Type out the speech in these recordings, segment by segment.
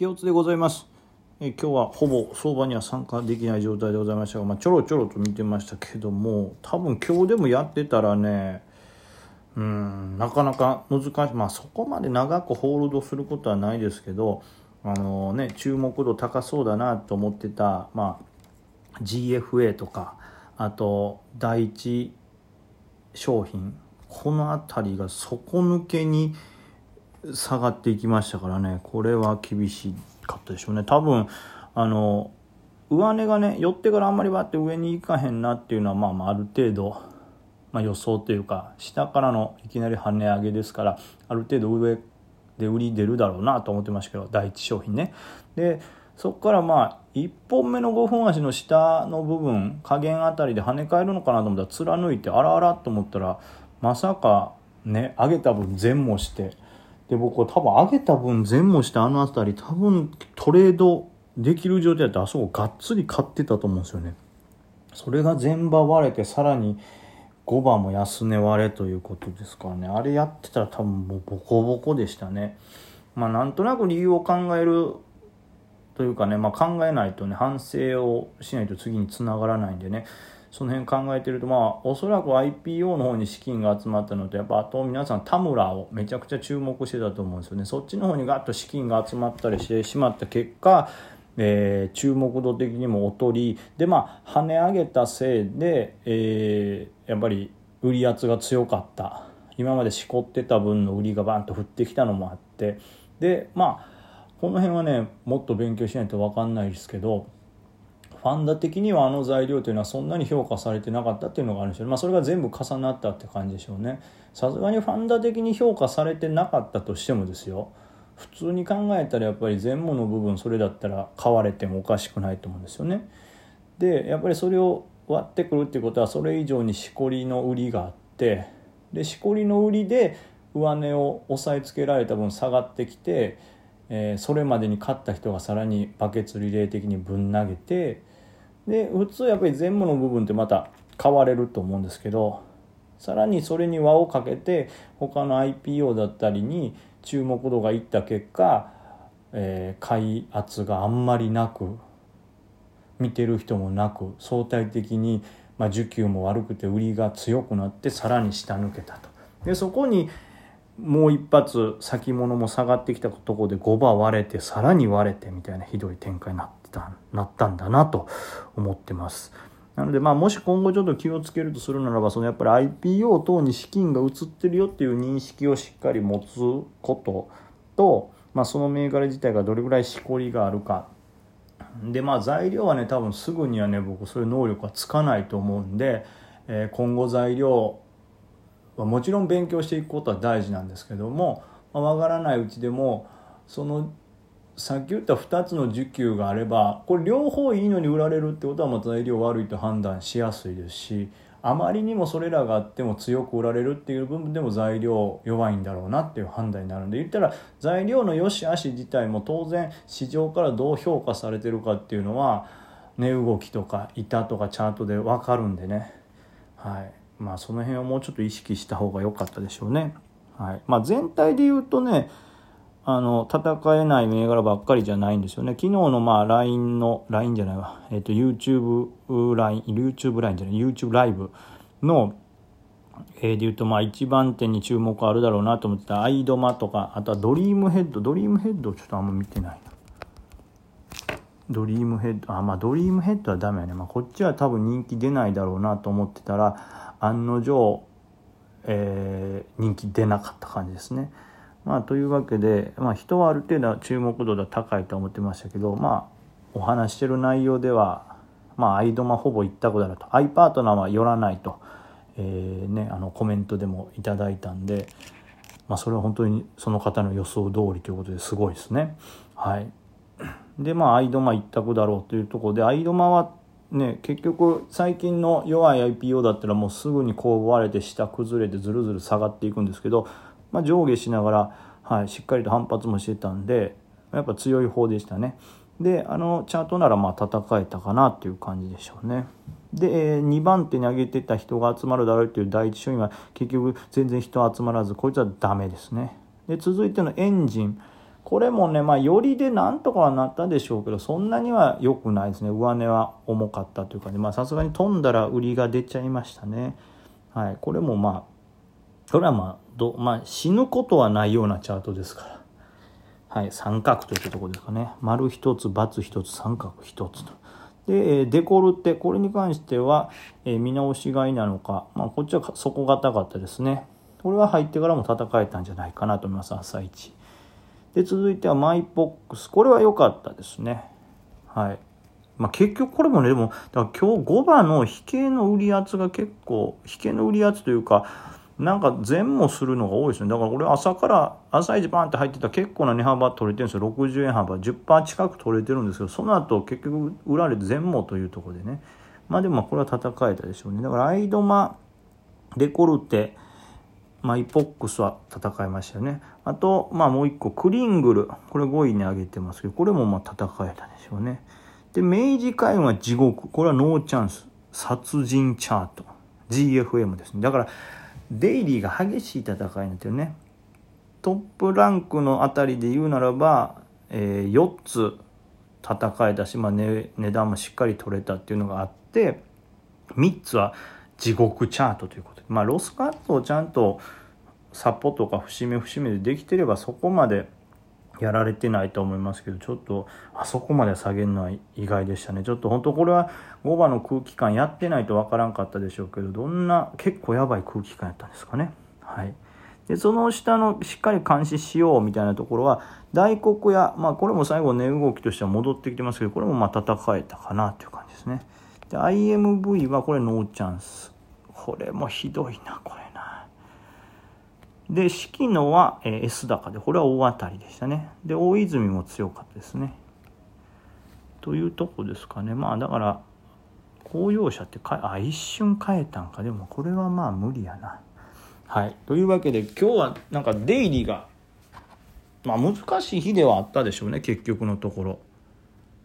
引オツでございます。え今日はほぼ相場には参加できない状態でございましたが、まあ、ちょろちょろと見てましたけども多分今日でもやってたらねうんなかなか難しいまあそこまで長くホールドすることはないですけどあのね注目度高そうだなと思ってた、まあ、GFA とかあと第一商品この辺りが底抜けに下がっていきましたからね。これは厳しかったでしょうね。多分あの上値がね寄ってからあんまりバッて上に行かへんなっていうのはまあまあある程度、まあ、予想というか下からのいきなり跳ね上げですからある程度上で売り出るだろうなと思ってましたけど第一商品ね。でそこからまあ1本目の5分足の下の部分加減あたりで跳ね返るのかなと思ったら貫いてあらあらと思ったらまさかね上げた分全もしてで僕は多分上げた分全もしてあの辺り多分トレードできる状態だってあそこがっつり買ってたと思うんですよね。それが全場割れてさらに5番も安値割れということですからね。あれやってたら多分もうボコボコでしたね。まあなんとなく理由を考えるというかね、まあ、考えないとね反省をしないと次につながらないんでね。その辺考えてるとまあおそらく IPO の方に資金が集まったのとやっぱあと皆さん田村をめちゃくちゃ注目してたと思うんですよね。そっちの方にガッと資金が集まったりしてしまった結果えー、注目度的にも劣りでまあ跳ね上げたせいで、えー、やっぱり売り圧が強かった。今までしこってた分の売りがバンと降ってきたのもあって。でまあこの辺はねもっと勉強しないと分かんないですけどファンダ的にはあの材料というのはそんなに評価されてなかったっていうのがあるんでしょうまあ、それが全部重なったって感じでしょうね。さすがにファンダ的に評価されてなかったとしてもですよ。普通に考えたらやっぱり全部の部分それだったら買われてもおかしくないと思うんですよね。でやっぱりそれを割ってくるっていうことはそれ以上にしこりの売りがあってでしこりの売りで上値を押さえつけられた分下がってきて、えー、それまでに買った人がさらにバケツリレー的にぶん投げてで普通やっぱり全部の部分ってまた買われると思うんですけどさらにそれに輪をかけて他の IPO だったりに注目度がいった結果、えー、買い圧があんまりなく見てる人もなく相対的に、まあ、需給も悪くて売りが強くなってさらに下抜けたと。でそこにもう一発先物も下がってきたところで5番割れてさらに割れてみたいなひどい展開になってたなったんだなと思ってます。なのでまあもし今後ちょっと気をつけるとするならばそのやっぱり IPO 等に資金が移ってるよっていう認識をしっかり持つことと、まあ、その銘柄自体がどれぐらいしこりがあるかでまあ材料はね多分すぐにはね僕そういう能力はつかないと思うんで、えー、今後材料はもちろん勉強していくことは大事なんですけども、まあ、分からないうちでもそのさっき言った2つの需給があればこれ両方いいのに売られるってことはまた材料悪いと判断しやすいですしあまりにもそれらがあっても強く売られるっていう部分でも材料弱いんだろうなっていう判断になるんで言ったら材料の良し悪し自体も当然市場からどう評価されてるかっていうのは値動きとか板とかチャートで分かるんでね。はい。まあその辺をもうちょっと意識した方が良かったでしょうね。はい。まあ、全体で言うとねあの、戦えない銘柄ばっかりじゃないんですよね。昨日のまあ LINE の、LINE じゃないわ、えっ、ー、と YouTube ライン、YouTube ラインじゃない、YouTube ライブの、えー、で言うとまあ一番手に注目あるだろうなと思ってたアイドマとか、あとはドリームベッド、ドリームベッドちょっとあんま見てないな。ドリームヘッド、あ、まあドリームヘッドはダメやね。まあこっちは多分人気出ないだろうなと思ってたら、案の定、えー、人気出なかった感じですね。まあ、というわけで、まあ、人はある程度注目度が高いと思ってましたけど、まあ、お話してる内容では、まあ、アイドマほぼ一択だなと。アイパートナーは寄らないと、えー、ね、あのコメントでもいただいたんで、まあ、それは本当にその方の予想通りということですごいですね。はい。で、まあ、アイドマ一択だろうというところで、アイドマはね、結局最近の弱い IPO だったらもうすぐにこう割れて下崩れてずるずる下がっていくんですけどまあ、上下しながら、はい、しっかりと反発もしてたんでやっぱ強い方でしたね。であのチャートならまあ戦えたかなっていう感じでしょうね。で、え、2番手に上げてた人が集まるだろうっていう第一商品は結局全然人集まらずこいつはダメですね。で続いてのエンジン。これもねまあよりでなんとかはなったでしょうけどそんなには良くないですね。上値は重かったというかねまあさすがに飛んだら売りが出ちゃいましたね。はいこれもまあこれはまあど、まあ、死ぬことはないようなチャートですから。はい三角といったところですかね。丸一つ×一つ三角一つと。でデコルテ。これに関しては、え見直し買いなのか、まあ、こっちは底堅かったですね。これは入ってからも戦えたんじゃないかなと思います朝一。で続いてはマイポックス。これは良かったですね。はい。まあ、結局これもねでもだから今日5番の引けの売り圧が結構引けの売り圧というかなんか前もするのが多いですね。だからこれ朝から朝一バンって入ってた結構な値幅取れてるんですよ。60円幅10%近く取れてるんですけどその後結局売られて前もというところでね。まあでもこれは戦えたでしょうね。だからアイドマデコルテまあ、イポックスは戦いましたよね。あと、まあ、もう一個クリングル。これ5位に上げてますけどこれもまあ戦えたでしょうね。で明治海運は地獄。これはノーチャンス。殺人チャート。GFM ですね。だからデイリーが激しい戦いなんですよね。トップランクのあたりで言うならば、えー、4つ戦えたし、まあ値、値段もしっかり取れたっていうのがあって3つは地獄チャートということで、まあ、ロスカットをちゃんとサポとか節目節目でできてればそこまでやられてないと思いますけどちょっとあそこまで下げるのは意外でしたね。ちょっと本当これは5番の空気感やってないとわからんかったでしょうけどどんな結構やばい空気感やったんですかね。はい。でその下のしっかり監視しようみたいなところは大黒屋まあこれも最後値動きとしては戻ってきてますけどこれもまあ戦えたかなという感じですね。で IMV はこれノーチャンス。これもひどいなこれ。で、四季野は、S 高で、これは大当たりでしたね。で、大泉も強かったですね。というとこですかね。まあ、だから、公用車ってか、あ、一瞬変えたんか。でも、これはまあ無理やな。はい。というわけで、今日はなんか出入りが、まあ難しい日ではあったでしょうね、結局のところ。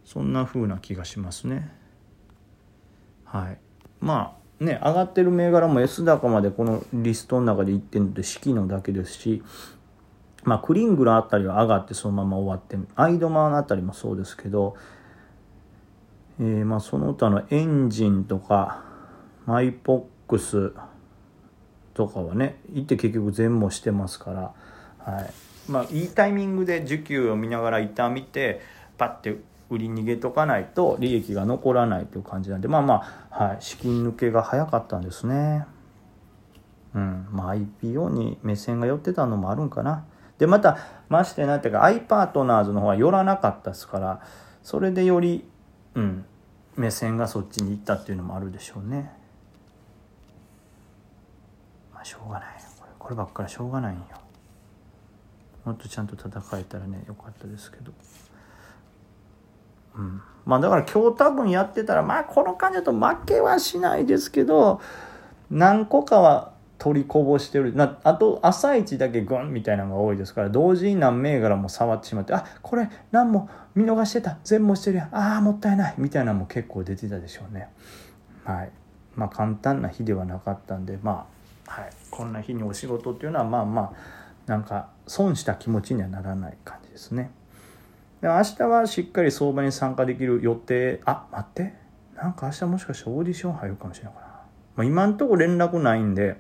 そんな風な気がしますね。はい。まあ、ね、上がってる銘柄も S 高までこのリストの中でいってるので四季のだけですし、まあ、クリングラーあたりは上がってそのまま終わってアイドマンあたりもそうですけど、えー、まあその他のエンジンとかマイポックスとかはね行って結局全部してますから、はい。まあ、いいタイミングで需給を見ながら一旦見てパッて売り逃げとかないと利益が残らないという感じなんでまあまあ、はい、資金抜けが早かったんですね。うんまあ、IPO に目線が寄ってたのもあるんかな。でまたましてなんていうか i パートナーズの方は寄らなかったですからそれでより、うん、目線がそっちに行ったっていうのもあるでしょうね。まあしょうがないこれこればっかりしょうがないんよ。もっとちゃんと戦えたらねよかったですけど。うん、まあだから今日多分やってたらまあこの感じだと負けはしないですけど何個かは取りこぼしてる。なあと朝一だけグンみたいなのが多いですから同時に何銘柄も触ってしまってあこれ何も見逃してた。全部してるやん。ああもったいない。みたいなのも結構出てたでしょうね。はい。まあ簡単な日ではなかったんでまあ、はい、こんな日にお仕事っていうのはまあまあなんか損した気持ちにはならない感じですね。で明日はしっかり相場に参加できる予定。あ待って。なんか明日もしかしてオーディション入るかもしれないかな、まあ、今んとこ連絡ないんで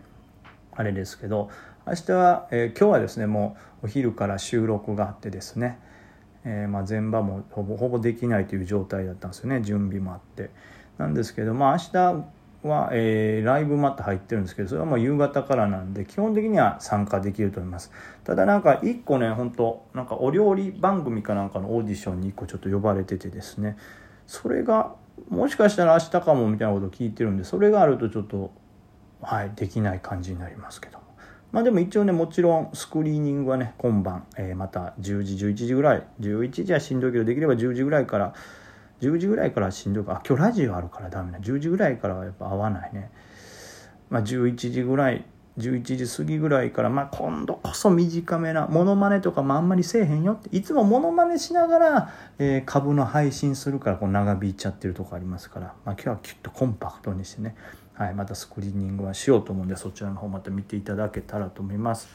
あれですけど明日は、えー、今日はですねもうお昼から収録があってですね、えー、まあ前場もほぼほぼできないという状態だったんですよね。準備もあって。なんですけどまあ明日は、えー、ライブまた入ってるんですけどそれはもう夕方からなんで基本的には参加できると思います。ただなんか一個ね本当なんかお料理番組かなんかのオーディションに一個ちょっと呼ばれててですね。それがもしかしたら明日かもみたいなことを聞いてるんでそれがあるとちょっとはいできない感じになりますけどまあでも一応ねもちろんスクリーニングはね今晩、えー、また10時11時ぐらい11時はしんどいけどできれば10時ぐらいから10時ぐらいからしんどいか。あ今日ラジオあるからダメな10時ぐらいからはやっぱ合わないね。まあ11時ぐらい11時過ぎぐらいから、まあ、今度こそ短めなモノマネとかもあんまりせえへんよって。いつもモノマネしながら、えー、株の配信するからこう長引いちゃってるとこありますから、まあ、今日はきっとコンパクトにしてね、はい、またスクリーニングはしようと思うんでそちらの方また見ていただけたらと思います。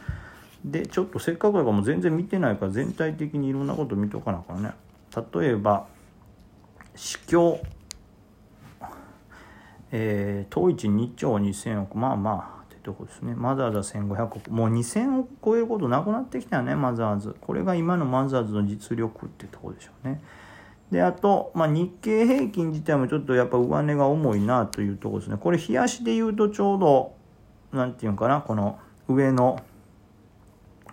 でちょっとせっかくだからもう全然見てないから全体的にいろんなこと見とかなあかんね。例えば市況えー、当一2兆2000億。まあまあってとこですね。マザーズは1500億。もう2000億超えることなくなってきたよねマザーズ。これが今のマザーズの実力ってとこでしょうね。であと、まあ、日経平均自体もちょっとやっぱ上値が重いなというとこですね。これ冷やしで言うとちょうど何て言うかなこの上の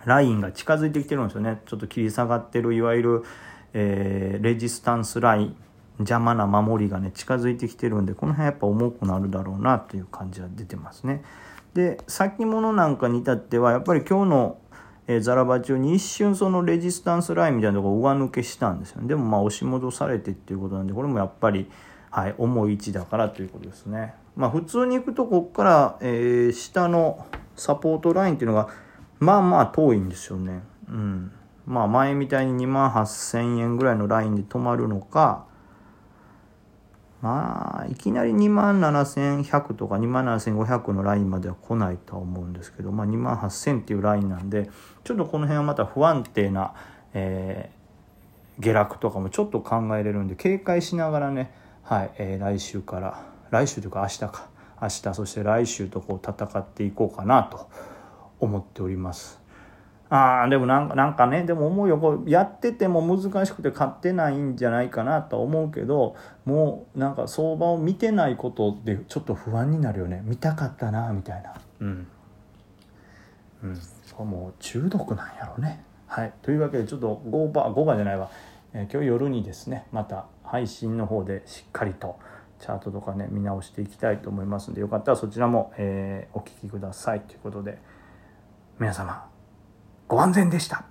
ラインが近づいてきてるんですよね。ちょっと切り下がってるいわゆる、えー、レジスタンスライン。邪魔な守りがね近づいてきてるんでこの辺やっぱ重くなるだろうなという感じは出てますね。で先物なんかに至ってはやっぱり今日の、えー、ザラバ中に一瞬そのレジスタンスラインみたいなところ上抜けしたんですよね。でもまあ押し戻されてっていうことなんでこれもやっぱり、はい、重い位置だからということですね。まあ普通に行くとこっから、えー、下のサポートラインっていうのがまあまあ遠いんですよね。うん。まあ前みたいに2万8000円ぐらいのラインで止まるのかまあいきなり2万7100とか2万7500のラインまでは来ないとは思うんですけど、まあ、2万8000っていうラインなんでちょっとこの辺はまた不安定な、えー、下落とかもちょっと考えれるんで警戒しながらね、はいえー、来週から来週というか明日か明日そして来週とこう戦っていこうかなと思っております。ああでもなんかなんかねでも思うよ。こうやってても難しくて買ってないんじゃないかなとは思うけどもうなんか相場を見てないことでちょっと不安になるよね。見たかったなみたいな。うん。うん。もう中毒なんやろうね。はい。というわけでちょっと5番5番じゃないわ、えー、今日夜にですねまた配信の方でしっかりとチャートとかね見直していきたいと思いますんでよかったらそちらも、えー、お聴きください。ということで皆様ご安全でした。